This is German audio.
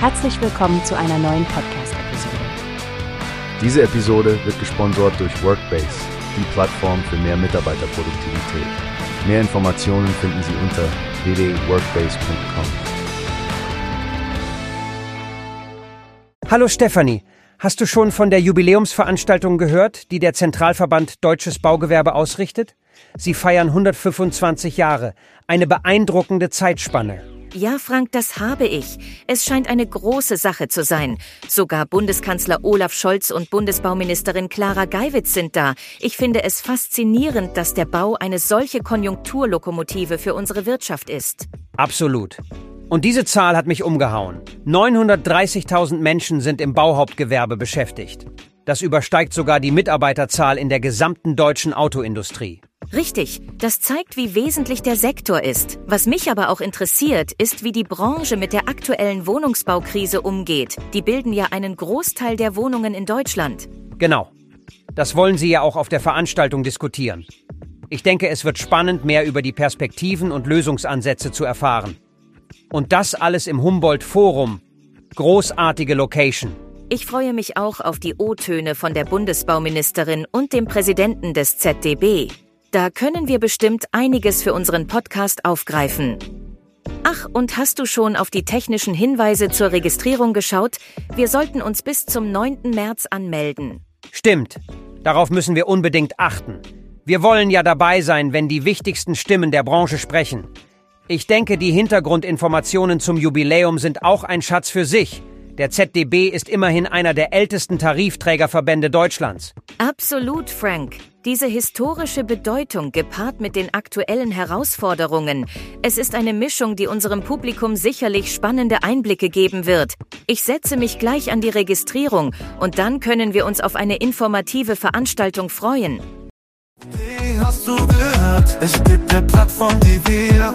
Herzlich willkommen zu einer neuen Podcast-Episode. Diese Episode wird gesponsert durch Workbase, die Plattform für mehr Mitarbeiterproduktivität. Mehr Informationen finden Sie unter www.workbase.com. Hallo Stefanie, hast du schon von der Jubiläumsveranstaltung gehört, die der Zentralverband Deutsches Baugewerbe ausrichtet? Sie feiern 125 Jahre, eine beeindruckende Zeitspanne. Ja, Frank, das habe ich. Es scheint eine große Sache zu sein. Sogar Bundeskanzler Olaf Scholz und Bundesbauministerin Clara Geiwitz sind da. Ich finde es faszinierend, dass der Bau eine solche Konjunkturlokomotive für unsere Wirtschaft ist. Absolut. Und diese Zahl hat mich umgehauen. 930.000 Menschen sind im Bauhauptgewerbe beschäftigt. Das übersteigt sogar die Mitarbeiterzahl in der gesamten deutschen Autoindustrie. Richtig, das zeigt, wie wesentlich der Sektor ist. Was mich aber auch interessiert, ist, wie die Branche mit der aktuellen Wohnungsbaukrise umgeht. Die bilden ja einen Großteil der Wohnungen in Deutschland. Genau. Das wollen Sie ja auch auf der Veranstaltung diskutieren. Ich denke, es wird spannend, mehr über die Perspektiven und Lösungsansätze zu erfahren. Und das alles im Humboldt Forum. Großartige Location. Ich freue mich auch auf die O-Töne von der Bundesbauministerin und dem Präsidenten des ZDB. Da können wir bestimmt einiges für unseren Podcast aufgreifen. Ach, und hast du schon auf die technischen Hinweise zur Registrierung geschaut? Wir sollten uns bis zum 9. März anmelden. Stimmt. Darauf müssen wir unbedingt achten. Wir wollen ja dabei sein, wenn die wichtigsten Stimmen der Branche sprechen. Ich denke, die Hintergrundinformationen zum Jubiläum sind auch ein Schatz für sich. Der ZDB ist immerhin einer der ältesten Tarifträgerverbände Deutschlands. Absolut, Frank. Diese historische Bedeutung gepaart mit den aktuellen Herausforderungen. Es ist eine Mischung, die unserem Publikum sicherlich spannende Einblicke geben wird. Ich setze mich gleich an die Registrierung und dann können wir uns auf eine informative Veranstaltung freuen. Wie hast du gehört? Es gibt eine Plattform, die wir